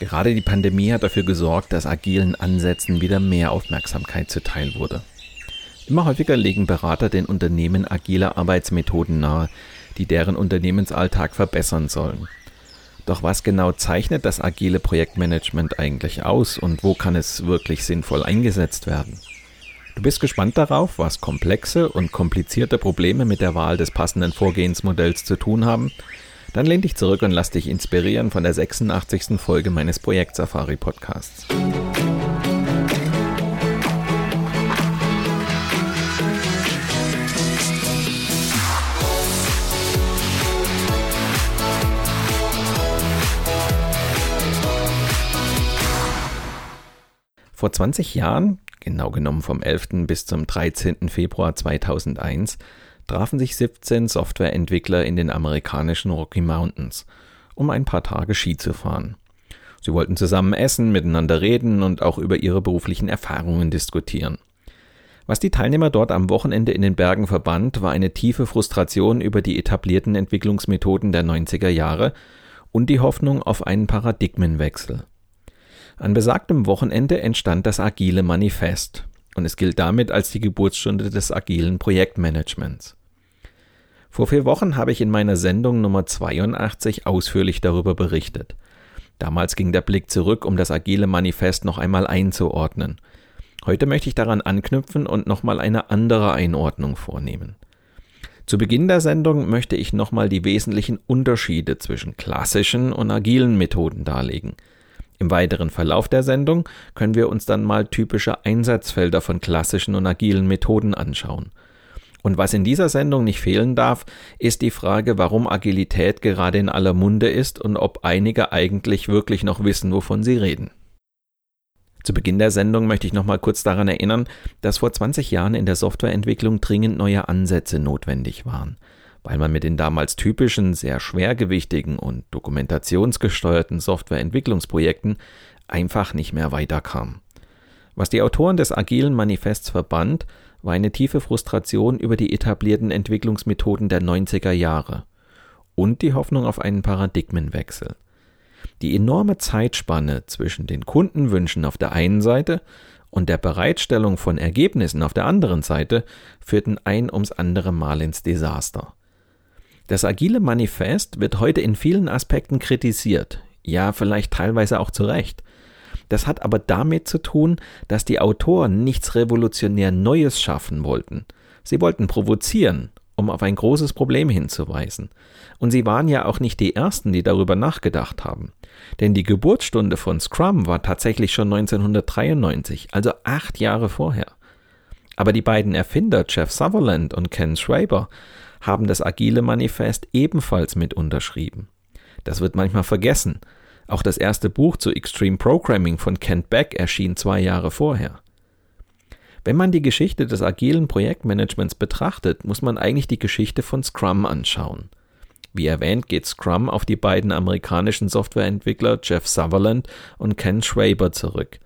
Gerade die Pandemie hat dafür gesorgt, dass agilen Ansätzen wieder mehr Aufmerksamkeit zuteil wurde. Immer häufiger legen Berater den Unternehmen agile Arbeitsmethoden nahe, die deren Unternehmensalltag verbessern sollen. Doch was genau zeichnet das agile Projektmanagement eigentlich aus und wo kann es wirklich sinnvoll eingesetzt werden? Du bist gespannt darauf, was komplexe und komplizierte Probleme mit der Wahl des passenden Vorgehensmodells zu tun haben dann lehn dich zurück und lass dich inspirieren von der 86. Folge meines Projekt Safari Podcasts. Vor 20 Jahren, genau genommen vom 11. bis zum 13. Februar 2001, trafen sich 17 Softwareentwickler in den amerikanischen Rocky Mountains, um ein paar Tage Ski zu fahren. Sie wollten zusammen essen, miteinander reden und auch über ihre beruflichen Erfahrungen diskutieren. Was die Teilnehmer dort am Wochenende in den Bergen verband, war eine tiefe Frustration über die etablierten Entwicklungsmethoden der 90er Jahre und die Hoffnung auf einen Paradigmenwechsel. An besagtem Wochenende entstand das Agile Manifest, und es gilt damit als die Geburtsstunde des agilen Projektmanagements. Vor vier Wochen habe ich in meiner Sendung Nummer 82 ausführlich darüber berichtet. Damals ging der Blick zurück, um das agile Manifest noch einmal einzuordnen. Heute möchte ich daran anknüpfen und nochmal eine andere Einordnung vornehmen. Zu Beginn der Sendung möchte ich nochmal die wesentlichen Unterschiede zwischen klassischen und agilen Methoden darlegen. Im weiteren Verlauf der Sendung können wir uns dann mal typische Einsatzfelder von klassischen und agilen Methoden anschauen. Und was in dieser Sendung nicht fehlen darf, ist die Frage, warum Agilität gerade in aller Munde ist und ob einige eigentlich wirklich noch wissen, wovon sie reden. Zu Beginn der Sendung möchte ich noch mal kurz daran erinnern, dass vor 20 Jahren in der Softwareentwicklung dringend neue Ansätze notwendig waren, weil man mit den damals typischen, sehr schwergewichtigen und dokumentationsgesteuerten Softwareentwicklungsprojekten einfach nicht mehr weiterkam. Was die Autoren des agilen Manifests verband, war eine tiefe Frustration über die etablierten Entwicklungsmethoden der 90er Jahre und die Hoffnung auf einen Paradigmenwechsel. Die enorme Zeitspanne zwischen den Kundenwünschen auf der einen Seite und der Bereitstellung von Ergebnissen auf der anderen Seite führten ein ums andere Mal ins Desaster. Das agile Manifest wird heute in vielen Aspekten kritisiert, ja vielleicht teilweise auch zu Recht. Das hat aber damit zu tun, dass die Autoren nichts revolutionär Neues schaffen wollten. Sie wollten provozieren, um auf ein großes Problem hinzuweisen. Und sie waren ja auch nicht die Ersten, die darüber nachgedacht haben. Denn die Geburtsstunde von Scrum war tatsächlich schon 1993, also acht Jahre vorher. Aber die beiden Erfinder Jeff Sutherland und Ken Schreiber haben das Agile Manifest ebenfalls mit unterschrieben. Das wird manchmal vergessen, auch das erste Buch zu Extreme Programming von Kent Beck erschien zwei Jahre vorher. Wenn man die Geschichte des agilen Projektmanagements betrachtet, muss man eigentlich die Geschichte von Scrum anschauen. Wie erwähnt geht Scrum auf die beiden amerikanischen Softwareentwickler Jeff Sutherland und Ken Schwaber zurück.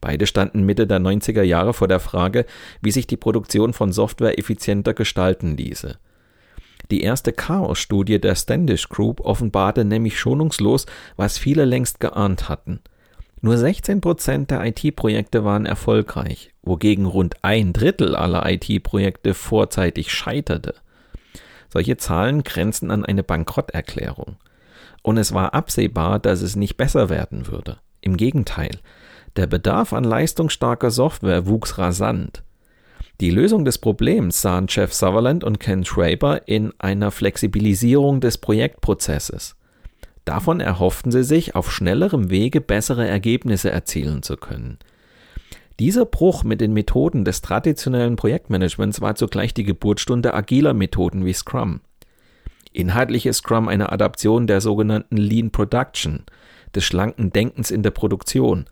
Beide standen Mitte der 90er Jahre vor der Frage, wie sich die Produktion von Software effizienter gestalten ließe. Die erste Chaos-Studie der Standish Group offenbarte nämlich schonungslos, was viele längst geahnt hatten. Nur 16 Prozent der IT-Projekte waren erfolgreich, wogegen rund ein Drittel aller IT-Projekte vorzeitig scheiterte. Solche Zahlen grenzen an eine Bankrotterklärung. Und es war absehbar, dass es nicht besser werden würde. Im Gegenteil, der Bedarf an leistungsstarker Software wuchs rasant. Die Lösung des Problems sahen Jeff Sutherland und Ken Schraber in einer Flexibilisierung des Projektprozesses. Davon erhofften sie sich, auf schnellerem Wege bessere Ergebnisse erzielen zu können. Dieser Bruch mit den Methoden des traditionellen Projektmanagements war zugleich die Geburtsstunde agiler Methoden wie Scrum. Inhaltlich ist Scrum eine Adaption der sogenannten Lean Production, des schlanken Denkens in der Produktion.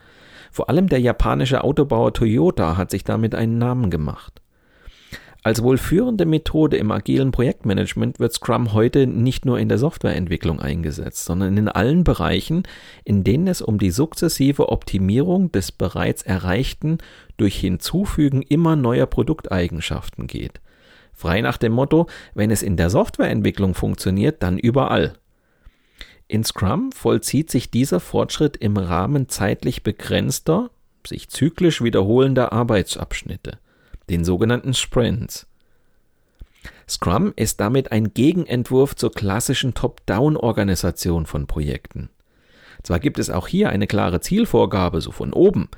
Vor allem der japanische Autobauer Toyota hat sich damit einen Namen gemacht. Als wohl führende Methode im agilen Projektmanagement wird Scrum heute nicht nur in der Softwareentwicklung eingesetzt, sondern in allen Bereichen, in denen es um die sukzessive Optimierung des bereits Erreichten durch Hinzufügen immer neuer Produkteigenschaften geht. Frei nach dem Motto, wenn es in der Softwareentwicklung funktioniert, dann überall. In Scrum vollzieht sich dieser Fortschritt im Rahmen zeitlich begrenzter, sich zyklisch wiederholender Arbeitsabschnitte den sogenannten Sprints. Scrum ist damit ein Gegenentwurf zur klassischen Top-Down-Organisation von Projekten. Zwar gibt es auch hier eine klare Zielvorgabe, so von oben,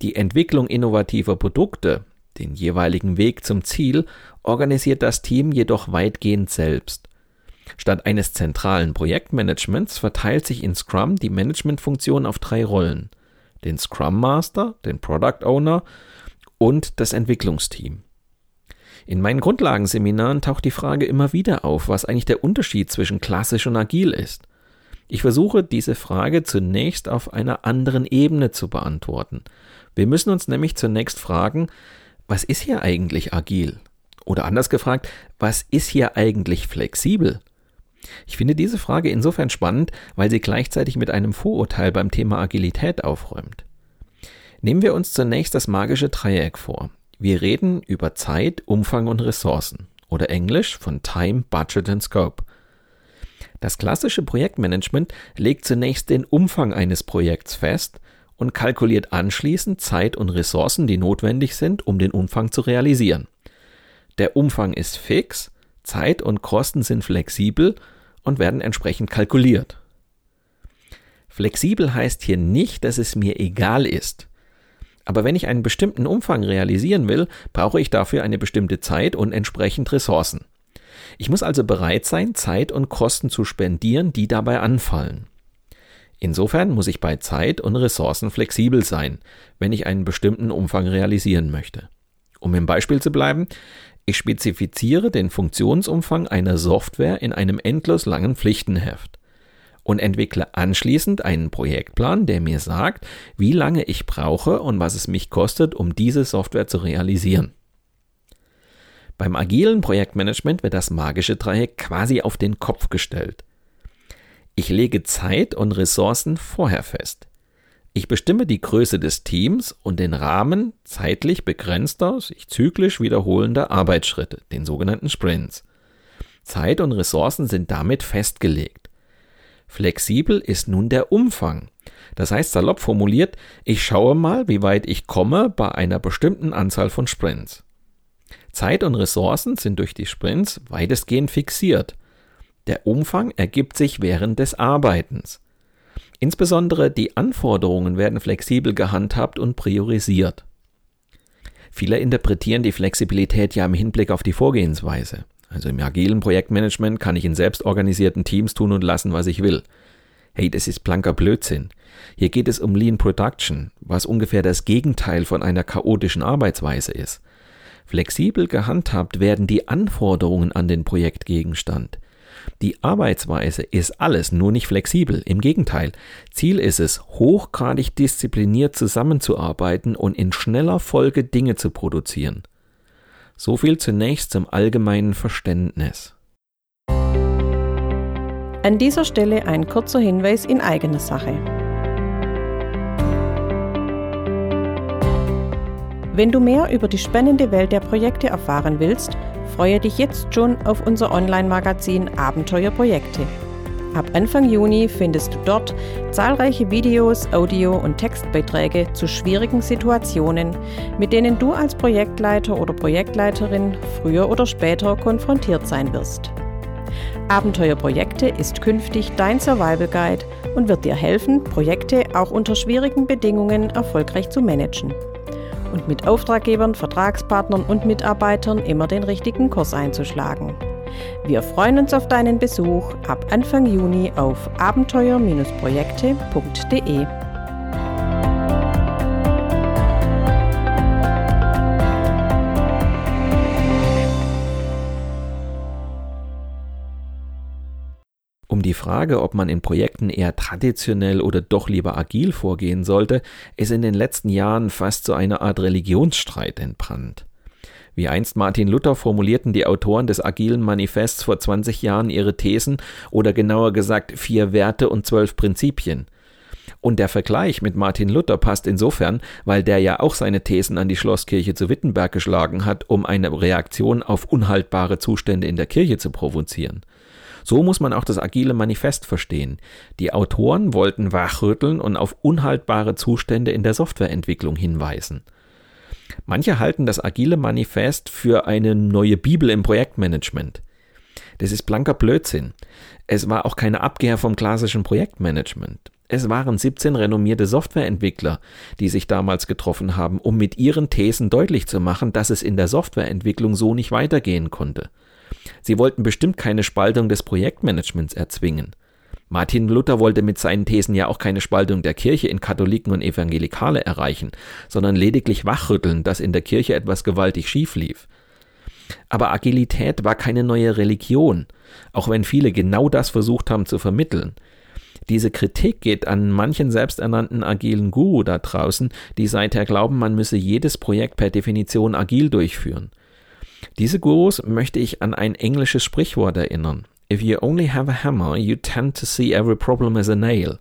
die Entwicklung innovativer Produkte, den jeweiligen Weg zum Ziel, organisiert das Team jedoch weitgehend selbst. Statt eines zentralen Projektmanagements verteilt sich in Scrum die Managementfunktion auf drei Rollen: den Scrum Master, den Product Owner und das Entwicklungsteam. In meinen Grundlagenseminaren taucht die Frage immer wieder auf, was eigentlich der Unterschied zwischen klassisch und agil ist. Ich versuche diese Frage zunächst auf einer anderen Ebene zu beantworten. Wir müssen uns nämlich zunächst fragen, was ist hier eigentlich agil? Oder anders gefragt, was ist hier eigentlich flexibel? Ich finde diese Frage insofern spannend, weil sie gleichzeitig mit einem Vorurteil beim Thema Agilität aufräumt. Nehmen wir uns zunächst das magische Dreieck vor. Wir reden über Zeit, Umfang und Ressourcen oder Englisch von Time, Budget and Scope. Das klassische Projektmanagement legt zunächst den Umfang eines Projekts fest und kalkuliert anschließend Zeit und Ressourcen, die notwendig sind, um den Umfang zu realisieren. Der Umfang ist fix, Zeit und Kosten sind flexibel und werden entsprechend kalkuliert. Flexibel heißt hier nicht, dass es mir egal ist, aber wenn ich einen bestimmten Umfang realisieren will, brauche ich dafür eine bestimmte Zeit und entsprechend Ressourcen. Ich muss also bereit sein, Zeit und Kosten zu spendieren, die dabei anfallen. Insofern muss ich bei Zeit und Ressourcen flexibel sein, wenn ich einen bestimmten Umfang realisieren möchte. Um im Beispiel zu bleiben, ich spezifiziere den Funktionsumfang einer Software in einem endlos langen Pflichtenheft und entwickle anschließend einen Projektplan, der mir sagt, wie lange ich brauche und was es mich kostet, um diese Software zu realisieren. Beim agilen Projektmanagement wird das magische Dreieck quasi auf den Kopf gestellt. Ich lege Zeit und Ressourcen vorher fest. Ich bestimme die Größe des Teams und den Rahmen zeitlich begrenzter, sich zyklisch wiederholender Arbeitsschritte, den sogenannten Sprints. Zeit und Ressourcen sind damit festgelegt. Flexibel ist nun der Umfang. Das heißt salopp formuliert, ich schaue mal, wie weit ich komme bei einer bestimmten Anzahl von Sprints. Zeit und Ressourcen sind durch die Sprints weitestgehend fixiert. Der Umfang ergibt sich während des Arbeitens. Insbesondere die Anforderungen werden flexibel gehandhabt und priorisiert. Viele interpretieren die Flexibilität ja im Hinblick auf die Vorgehensweise. Also im agilen Projektmanagement kann ich in selbstorganisierten Teams tun und lassen, was ich will. Hey, das ist blanker Blödsinn. Hier geht es um Lean Production, was ungefähr das Gegenteil von einer chaotischen Arbeitsweise ist. Flexibel gehandhabt werden die Anforderungen an den Projektgegenstand. Die Arbeitsweise ist alles nur nicht flexibel. Im Gegenteil. Ziel ist es, hochgradig diszipliniert zusammenzuarbeiten und in schneller Folge Dinge zu produzieren. So viel zunächst zum allgemeinen Verständnis. An dieser Stelle ein kurzer Hinweis in eigener Sache. Wenn du mehr über die spannende Welt der Projekte erfahren willst, freue dich jetzt schon auf unser Online-Magazin Abenteuerprojekte. Ab Anfang Juni findest du dort zahlreiche Videos, Audio- und Textbeiträge zu schwierigen Situationen, mit denen du als Projektleiter oder Projektleiterin früher oder später konfrontiert sein wirst. Abenteuerprojekte ist künftig dein Survival Guide und wird dir helfen, Projekte auch unter schwierigen Bedingungen erfolgreich zu managen. Und mit Auftraggebern, Vertragspartnern und Mitarbeitern immer den richtigen Kurs einzuschlagen. Wir freuen uns auf deinen Besuch ab Anfang Juni auf abenteuer-projekte.de. die Frage, ob man in Projekten eher traditionell oder doch lieber agil vorgehen sollte, ist in den letzten Jahren fast so eine Art Religionsstreit entbrannt. Wie einst Martin Luther formulierten die Autoren des agilen Manifests vor 20 Jahren ihre Thesen oder genauer gesagt vier Werte und zwölf Prinzipien. Und der Vergleich mit Martin Luther passt insofern, weil der ja auch seine Thesen an die Schlosskirche zu Wittenberg geschlagen hat, um eine Reaktion auf unhaltbare Zustände in der Kirche zu provozieren. So muss man auch das agile Manifest verstehen. Die Autoren wollten wachrütteln und auf unhaltbare Zustände in der Softwareentwicklung hinweisen. Manche halten das agile Manifest für eine neue Bibel im Projektmanagement. Das ist blanker Blödsinn. Es war auch keine Abkehr vom klassischen Projektmanagement. Es waren 17 renommierte Softwareentwickler, die sich damals getroffen haben, um mit ihren Thesen deutlich zu machen, dass es in der Softwareentwicklung so nicht weitergehen konnte. Sie wollten bestimmt keine Spaltung des Projektmanagements erzwingen. Martin Luther wollte mit seinen Thesen ja auch keine Spaltung der Kirche in Katholiken und Evangelikale erreichen, sondern lediglich wachrütteln, dass in der Kirche etwas gewaltig schief lief. Aber Agilität war keine neue Religion, auch wenn viele genau das versucht haben zu vermitteln. Diese Kritik geht an manchen selbsternannten agilen Guru da draußen, die seither glauben, man müsse jedes Projekt per Definition agil durchführen. Diese Gurus möchte ich an ein englisches Sprichwort erinnern. If you only have a hammer, you tend to see every problem as a nail.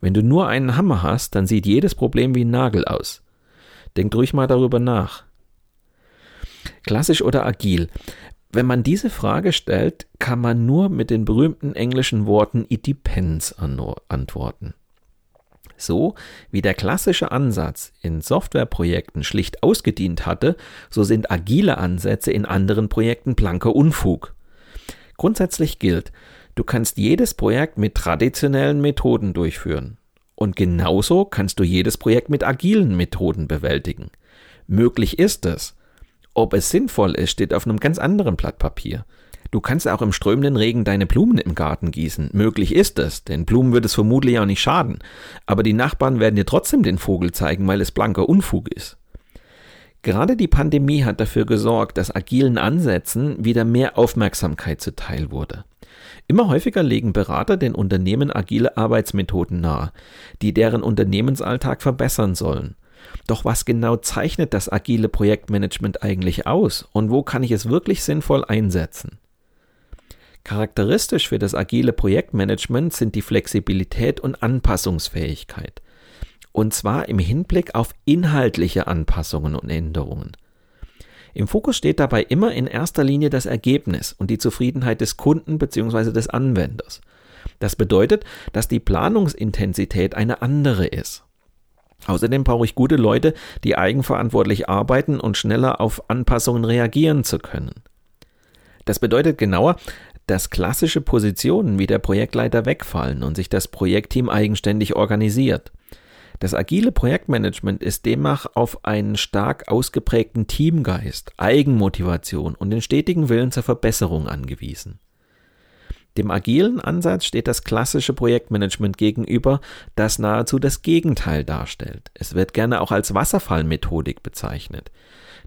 Wenn du nur einen Hammer hast, dann sieht jedes Problem wie ein Nagel aus. Denkt ruhig mal darüber nach. Klassisch oder agil? Wenn man diese Frage stellt, kann man nur mit den berühmten englischen Worten it depends antworten. So wie der klassische Ansatz in Softwareprojekten schlicht ausgedient hatte, so sind agile Ansätze in anderen Projekten blanker Unfug. Grundsätzlich gilt, du kannst jedes Projekt mit traditionellen Methoden durchführen. Und genauso kannst du jedes Projekt mit agilen Methoden bewältigen. Möglich ist es. Ob es sinnvoll ist, steht auf einem ganz anderen Blatt Papier. Du kannst auch im strömenden Regen deine Blumen im Garten gießen. Möglich ist es, denn Blumen wird es vermutlich auch nicht schaden. Aber die Nachbarn werden dir trotzdem den Vogel zeigen, weil es blanker Unfug ist. Gerade die Pandemie hat dafür gesorgt, dass agilen Ansätzen wieder mehr Aufmerksamkeit zuteil wurde. Immer häufiger legen Berater den Unternehmen agile Arbeitsmethoden nahe, die deren Unternehmensalltag verbessern sollen. Doch was genau zeichnet das agile Projektmanagement eigentlich aus und wo kann ich es wirklich sinnvoll einsetzen? Charakteristisch für das agile Projektmanagement sind die Flexibilität und Anpassungsfähigkeit. Und zwar im Hinblick auf inhaltliche Anpassungen und Änderungen. Im Fokus steht dabei immer in erster Linie das Ergebnis und die Zufriedenheit des Kunden bzw. des Anwenders. Das bedeutet, dass die Planungsintensität eine andere ist. Außerdem brauche ich gute Leute, die eigenverantwortlich arbeiten und schneller auf Anpassungen reagieren zu können. Das bedeutet genauer, dass klassische Positionen wie der Projektleiter wegfallen und sich das Projektteam eigenständig organisiert. Das agile Projektmanagement ist demnach auf einen stark ausgeprägten Teamgeist, Eigenmotivation und den stetigen Willen zur Verbesserung angewiesen. Dem agilen Ansatz steht das klassische Projektmanagement gegenüber, das nahezu das Gegenteil darstellt. Es wird gerne auch als Wasserfallmethodik bezeichnet.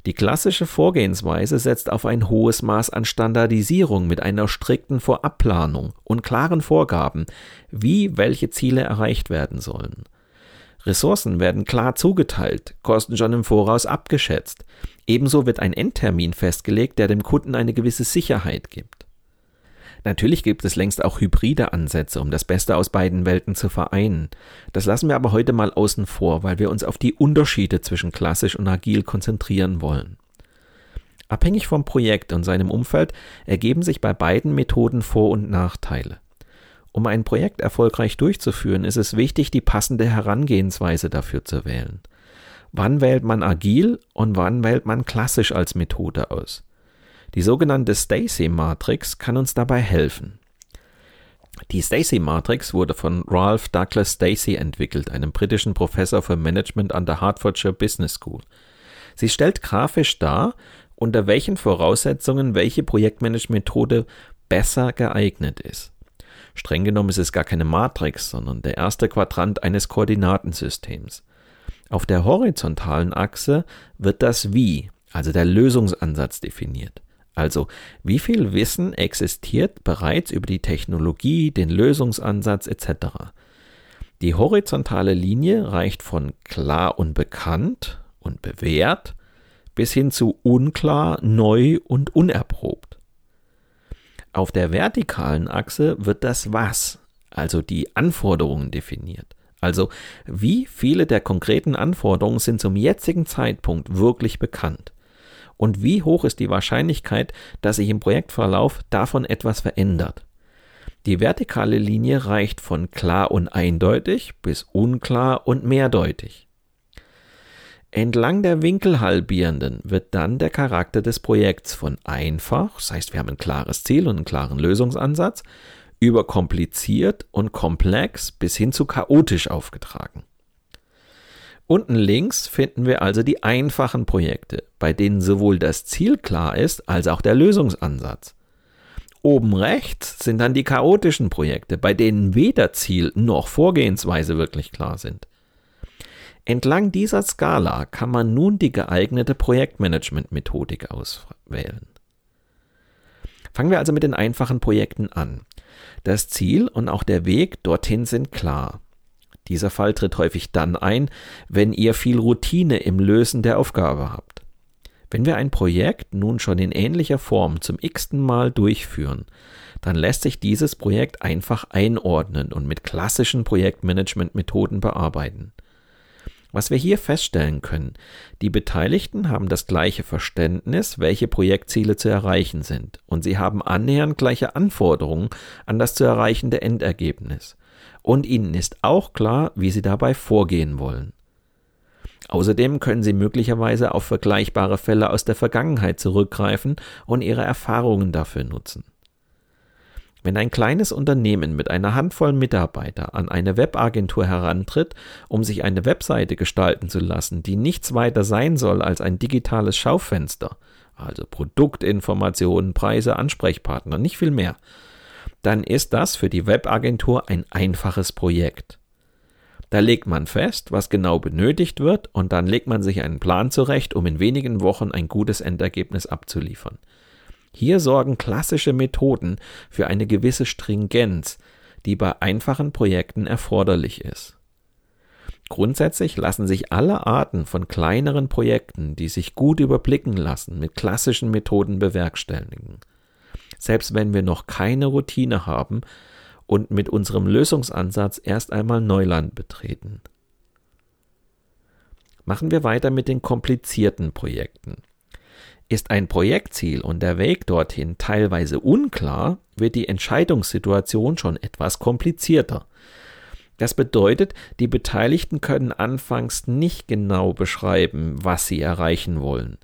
Die klassische Vorgehensweise setzt auf ein hohes Maß an Standardisierung mit einer strikten Vorabplanung und klaren Vorgaben, wie welche Ziele erreicht werden sollen. Ressourcen werden klar zugeteilt, Kosten schon im Voraus abgeschätzt. Ebenso wird ein Endtermin festgelegt, der dem Kunden eine gewisse Sicherheit gibt. Natürlich gibt es längst auch hybride Ansätze, um das Beste aus beiden Welten zu vereinen. Das lassen wir aber heute mal außen vor, weil wir uns auf die Unterschiede zwischen klassisch und agil konzentrieren wollen. Abhängig vom Projekt und seinem Umfeld ergeben sich bei beiden Methoden Vor- und Nachteile. Um ein Projekt erfolgreich durchzuführen, ist es wichtig, die passende Herangehensweise dafür zu wählen. Wann wählt man agil und wann wählt man klassisch als Methode aus? Die sogenannte Stacy-Matrix kann uns dabei helfen. Die Stacy-Matrix wurde von Ralph Douglas Stacy entwickelt, einem britischen Professor für Management an der Hertfordshire Business School. Sie stellt grafisch dar, unter welchen Voraussetzungen welche Projektmanagement-Methode besser geeignet ist. Streng genommen ist es gar keine Matrix, sondern der erste Quadrant eines Koordinatensystems. Auf der horizontalen Achse wird das Wie, also der Lösungsansatz definiert. Also, wie viel Wissen existiert bereits über die Technologie, den Lösungsansatz etc. Die horizontale Linie reicht von klar und bekannt und bewährt bis hin zu unklar, neu und unerprobt. Auf der vertikalen Achse wird das Was, also die Anforderungen definiert. Also wie viele der konkreten Anforderungen sind zum jetzigen Zeitpunkt wirklich bekannt? Und wie hoch ist die Wahrscheinlichkeit, dass sich im Projektverlauf davon etwas verändert? Die vertikale Linie reicht von klar und eindeutig bis unklar und mehrdeutig. Entlang der Winkelhalbierenden wird dann der Charakter des Projekts von einfach, das heißt wir haben ein klares Ziel und einen klaren Lösungsansatz, über kompliziert und komplex bis hin zu chaotisch aufgetragen. Unten links finden wir also die einfachen Projekte, bei denen sowohl das Ziel klar ist als auch der Lösungsansatz. Oben rechts sind dann die chaotischen Projekte, bei denen weder Ziel noch Vorgehensweise wirklich klar sind. Entlang dieser Skala kann man nun die geeignete Projektmanagement-Methodik auswählen. Fangen wir also mit den einfachen Projekten an. Das Ziel und auch der Weg dorthin sind klar. Dieser Fall tritt häufig dann ein, wenn ihr viel Routine im Lösen der Aufgabe habt. Wenn wir ein Projekt nun schon in ähnlicher Form zum x-ten Mal durchführen, dann lässt sich dieses Projekt einfach einordnen und mit klassischen Projektmanagement-Methoden bearbeiten. Was wir hier feststellen können, die Beteiligten haben das gleiche Verständnis, welche Projektziele zu erreichen sind, und sie haben annähernd gleiche Anforderungen an das zu erreichende Endergebnis. Und ihnen ist auch klar, wie sie dabei vorgehen wollen. Außerdem können Sie möglicherweise auf vergleichbare Fälle aus der Vergangenheit zurückgreifen und Ihre Erfahrungen dafür nutzen. Wenn ein kleines Unternehmen mit einer Handvoll Mitarbeiter an eine Webagentur herantritt, um sich eine Webseite gestalten zu lassen, die nichts weiter sein soll als ein digitales Schaufenster, also Produktinformationen, Preise, Ansprechpartner, nicht viel mehr, dann ist das für die Webagentur ein einfaches Projekt. Da legt man fest, was genau benötigt wird, und dann legt man sich einen Plan zurecht, um in wenigen Wochen ein gutes Endergebnis abzuliefern. Hier sorgen klassische Methoden für eine gewisse Stringenz, die bei einfachen Projekten erforderlich ist. Grundsätzlich lassen sich alle Arten von kleineren Projekten, die sich gut überblicken lassen, mit klassischen Methoden bewerkstelligen. Selbst wenn wir noch keine Routine haben und mit unserem Lösungsansatz erst einmal Neuland betreten. Machen wir weiter mit den komplizierten Projekten. Ist ein Projektziel und der Weg dorthin teilweise unklar, wird die Entscheidungssituation schon etwas komplizierter. Das bedeutet, die Beteiligten können anfangs nicht genau beschreiben, was sie erreichen wollen.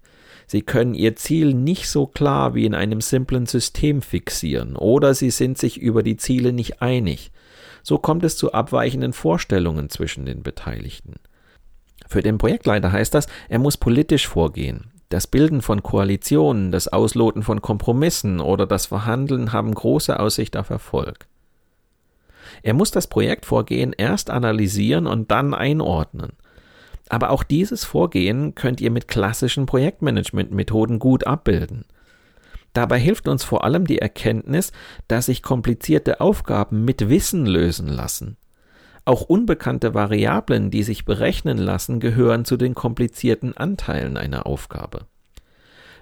Sie können ihr Ziel nicht so klar wie in einem simplen System fixieren oder sie sind sich über die Ziele nicht einig. So kommt es zu abweichenden Vorstellungen zwischen den Beteiligten. Für den Projektleiter heißt das, er muss politisch vorgehen. Das Bilden von Koalitionen, das Ausloten von Kompromissen oder das Verhandeln haben große Aussicht auf Erfolg. Er muss das Projektvorgehen erst analysieren und dann einordnen. Aber auch dieses Vorgehen könnt ihr mit klassischen Projektmanagement-Methoden gut abbilden. Dabei hilft uns vor allem die Erkenntnis, dass sich komplizierte Aufgaben mit Wissen lösen lassen. Auch unbekannte Variablen, die sich berechnen lassen, gehören zu den komplizierten Anteilen einer Aufgabe.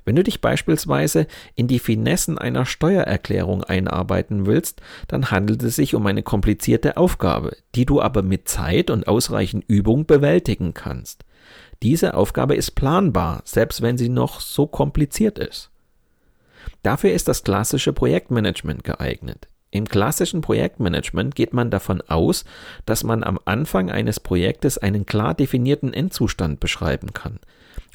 Wenn du dich beispielsweise in die Finessen einer Steuererklärung einarbeiten willst, dann handelt es sich um eine komplizierte Aufgabe, die du aber mit Zeit und ausreichend Übung bewältigen kannst. Diese Aufgabe ist planbar, selbst wenn sie noch so kompliziert ist. Dafür ist das klassische Projektmanagement geeignet. Im klassischen Projektmanagement geht man davon aus, dass man am Anfang eines Projektes einen klar definierten Endzustand beschreiben kann.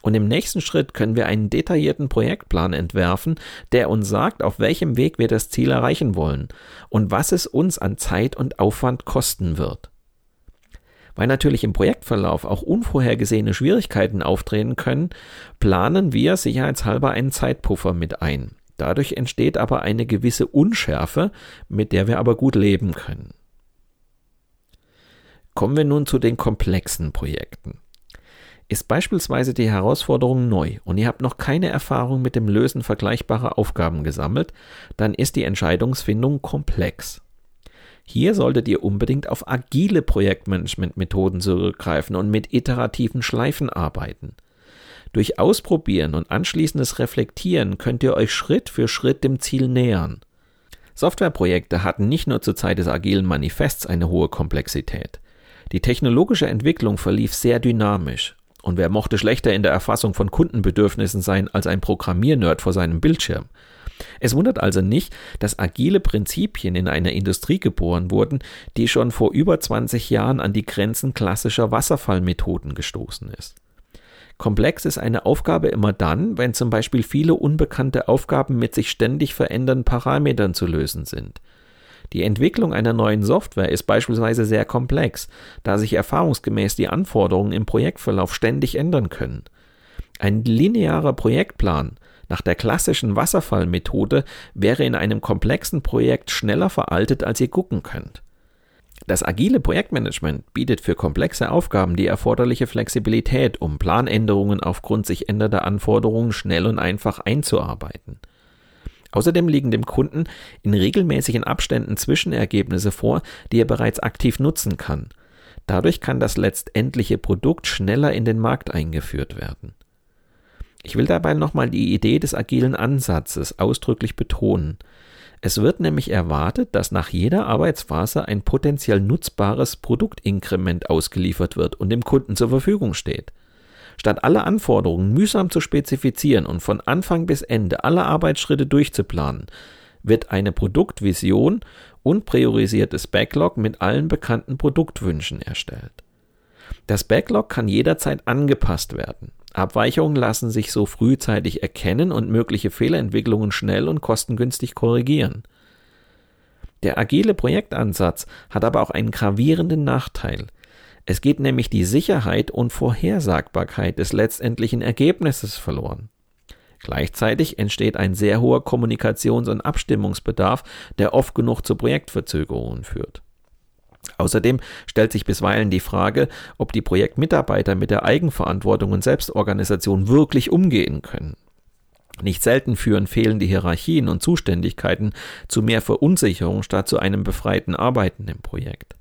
Und im nächsten Schritt können wir einen detaillierten Projektplan entwerfen, der uns sagt, auf welchem Weg wir das Ziel erreichen wollen und was es uns an Zeit und Aufwand kosten wird. Weil natürlich im Projektverlauf auch unvorhergesehene Schwierigkeiten auftreten können, planen wir sicherheitshalber einen Zeitpuffer mit ein. Dadurch entsteht aber eine gewisse Unschärfe, mit der wir aber gut leben können. Kommen wir nun zu den komplexen Projekten. Ist beispielsweise die Herausforderung neu und ihr habt noch keine Erfahrung mit dem Lösen vergleichbarer Aufgaben gesammelt, dann ist die Entscheidungsfindung komplex. Hier solltet ihr unbedingt auf agile Projektmanagement-Methoden zurückgreifen und mit iterativen Schleifen arbeiten. Durch Ausprobieren und anschließendes Reflektieren könnt ihr euch Schritt für Schritt dem Ziel nähern. Softwareprojekte hatten nicht nur zur Zeit des agilen Manifests eine hohe Komplexität. Die technologische Entwicklung verlief sehr dynamisch. Und wer mochte schlechter in der Erfassung von Kundenbedürfnissen sein als ein Programmiernerd vor seinem Bildschirm? Es wundert also nicht, dass agile Prinzipien in einer Industrie geboren wurden, die schon vor über 20 Jahren an die Grenzen klassischer Wasserfallmethoden gestoßen ist. Komplex ist eine Aufgabe immer dann, wenn zum Beispiel viele unbekannte Aufgaben mit sich ständig verändernden Parametern zu lösen sind. Die Entwicklung einer neuen Software ist beispielsweise sehr komplex, da sich erfahrungsgemäß die Anforderungen im Projektverlauf ständig ändern können. Ein linearer Projektplan nach der klassischen Wasserfallmethode wäre in einem komplexen Projekt schneller veraltet, als ihr gucken könnt. Das agile Projektmanagement bietet für komplexe Aufgaben die erforderliche Flexibilität, um Planänderungen aufgrund sich ändernder Anforderungen schnell und einfach einzuarbeiten. Außerdem liegen dem Kunden in regelmäßigen Abständen Zwischenergebnisse vor, die er bereits aktiv nutzen kann. Dadurch kann das letztendliche Produkt schneller in den Markt eingeführt werden. Ich will dabei nochmal die Idee des agilen Ansatzes ausdrücklich betonen. Es wird nämlich erwartet, dass nach jeder Arbeitsphase ein potenziell nutzbares Produktinkrement ausgeliefert wird und dem Kunden zur Verfügung steht. Statt alle Anforderungen mühsam zu spezifizieren und von Anfang bis Ende alle Arbeitsschritte durchzuplanen, wird eine Produktvision und priorisiertes Backlog mit allen bekannten Produktwünschen erstellt. Das Backlog kann jederzeit angepasst werden. Abweichungen lassen sich so frühzeitig erkennen und mögliche Fehlerentwicklungen schnell und kostengünstig korrigieren. Der agile Projektansatz hat aber auch einen gravierenden Nachteil. Es geht nämlich die Sicherheit und Vorhersagbarkeit des letztendlichen Ergebnisses verloren. Gleichzeitig entsteht ein sehr hoher Kommunikations- und Abstimmungsbedarf, der oft genug zu Projektverzögerungen führt. Außerdem stellt sich bisweilen die Frage, ob die Projektmitarbeiter mit der Eigenverantwortung und Selbstorganisation wirklich umgehen können. Nicht selten führen fehlende Hierarchien und Zuständigkeiten zu mehr Verunsicherung statt zu einem befreiten Arbeiten im Projekt.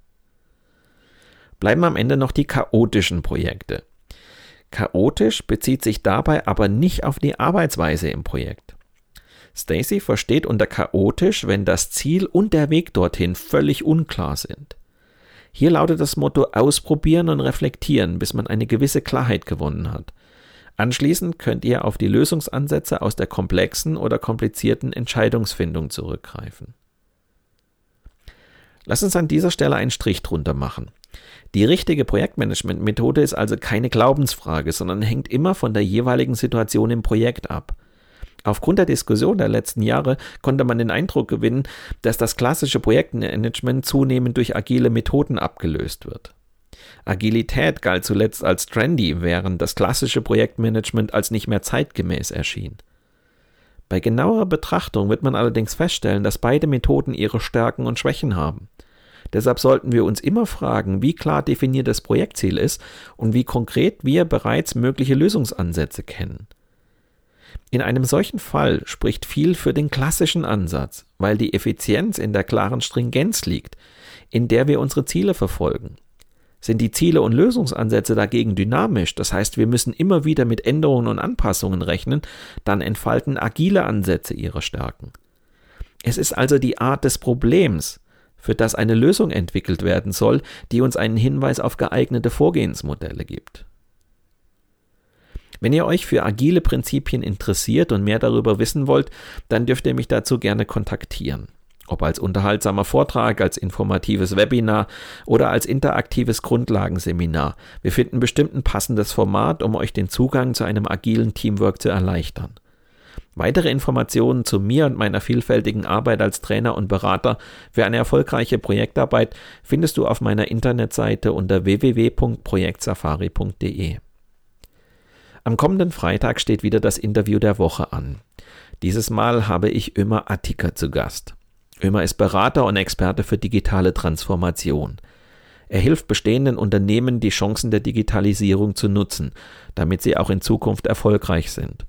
Bleiben am Ende noch die chaotischen Projekte. Chaotisch bezieht sich dabei aber nicht auf die Arbeitsweise im Projekt. Stacy versteht unter chaotisch, wenn das Ziel und der Weg dorthin völlig unklar sind. Hier lautet das Motto ausprobieren und reflektieren, bis man eine gewisse Klarheit gewonnen hat. Anschließend könnt ihr auf die Lösungsansätze aus der komplexen oder komplizierten Entscheidungsfindung zurückgreifen. Lass uns an dieser Stelle einen Strich drunter machen. Die richtige Projektmanagement-Methode ist also keine Glaubensfrage, sondern hängt immer von der jeweiligen Situation im Projekt ab. Aufgrund der Diskussion der letzten Jahre konnte man den Eindruck gewinnen, dass das klassische Projektmanagement zunehmend durch agile Methoden abgelöst wird. Agilität galt zuletzt als trendy, während das klassische Projektmanagement als nicht mehr zeitgemäß erschien. Bei genauerer Betrachtung wird man allerdings feststellen, dass beide Methoden ihre Stärken und Schwächen haben. Deshalb sollten wir uns immer fragen, wie klar definiert das Projektziel ist und wie konkret wir bereits mögliche Lösungsansätze kennen. In einem solchen Fall spricht viel für den klassischen Ansatz, weil die Effizienz in der klaren Stringenz liegt, in der wir unsere Ziele verfolgen. Sind die Ziele und Lösungsansätze dagegen dynamisch, das heißt wir müssen immer wieder mit Änderungen und Anpassungen rechnen, dann entfalten agile Ansätze ihre Stärken. Es ist also die Art des Problems, für das eine Lösung entwickelt werden soll, die uns einen Hinweis auf geeignete Vorgehensmodelle gibt. Wenn ihr euch für agile Prinzipien interessiert und mehr darüber wissen wollt, dann dürft ihr mich dazu gerne kontaktieren. Ob als unterhaltsamer Vortrag, als informatives Webinar oder als interaktives Grundlagenseminar. Wir finden bestimmt ein passendes Format, um euch den Zugang zu einem agilen Teamwork zu erleichtern. Weitere Informationen zu mir und meiner vielfältigen Arbeit als Trainer und Berater für eine erfolgreiche Projektarbeit findest du auf meiner Internetseite unter www.projektsafari.de. Am kommenden Freitag steht wieder das Interview der Woche an. Dieses Mal habe ich Ömer Attika zu Gast. Ömer ist Berater und Experte für digitale Transformation. Er hilft bestehenden Unternehmen, die Chancen der Digitalisierung zu nutzen, damit sie auch in Zukunft erfolgreich sind.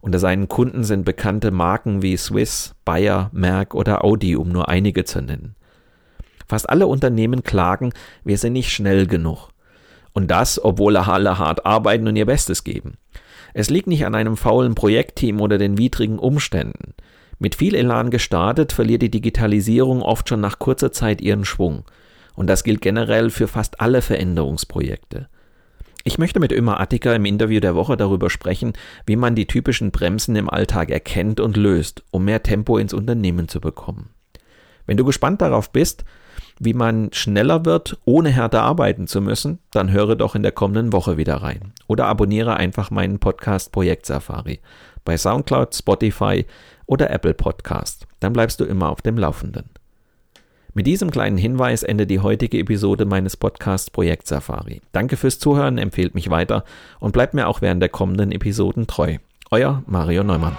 Unter seinen Kunden sind bekannte Marken wie Swiss, Bayer, Merck oder Audi, um nur einige zu nennen. Fast alle Unternehmen klagen, wir sind nicht schnell genug. Und das, obwohl alle hart arbeiten und ihr Bestes geben. Es liegt nicht an einem faulen Projektteam oder den widrigen Umständen. Mit viel Elan gestartet, verliert die Digitalisierung oft schon nach kurzer Zeit ihren Schwung. Und das gilt generell für fast alle Veränderungsprojekte. Ich möchte mit Ömer Attika im Interview der Woche darüber sprechen, wie man die typischen Bremsen im Alltag erkennt und löst, um mehr Tempo ins Unternehmen zu bekommen. Wenn du gespannt darauf bist, wie man schneller wird, ohne härter arbeiten zu müssen, dann höre doch in der kommenden Woche wieder rein. Oder abonniere einfach meinen Podcast Projekt Safari bei SoundCloud, Spotify oder Apple Podcast. Dann bleibst du immer auf dem Laufenden. Mit diesem kleinen Hinweis endet die heutige Episode meines Podcasts Projekt Safari. Danke fürs Zuhören, empfehlt mich weiter und bleibt mir auch während der kommenden Episoden treu. Euer Mario Neumann.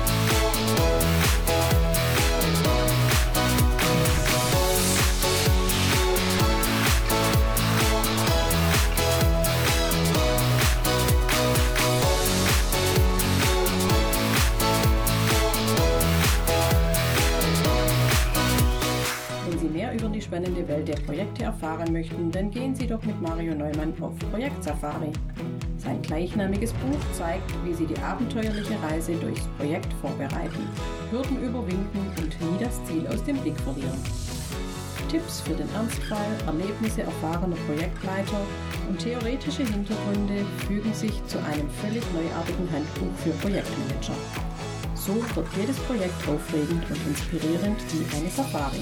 Spannende Welt der Projekte erfahren möchten, dann gehen Sie doch mit Mario Neumann auf Projekt Safari. Sein gleichnamiges Buch zeigt, wie Sie die abenteuerliche Reise durchs Projekt vorbereiten, Hürden überwinden und nie das Ziel aus dem Blick verlieren. Tipps für den Ernstfall, Erlebnisse erfahrener Projektleiter und theoretische Hintergründe fügen sich zu einem völlig neuartigen Handbuch für Projektmanager. So wird jedes Projekt aufregend und inspirierend wie eine Safari.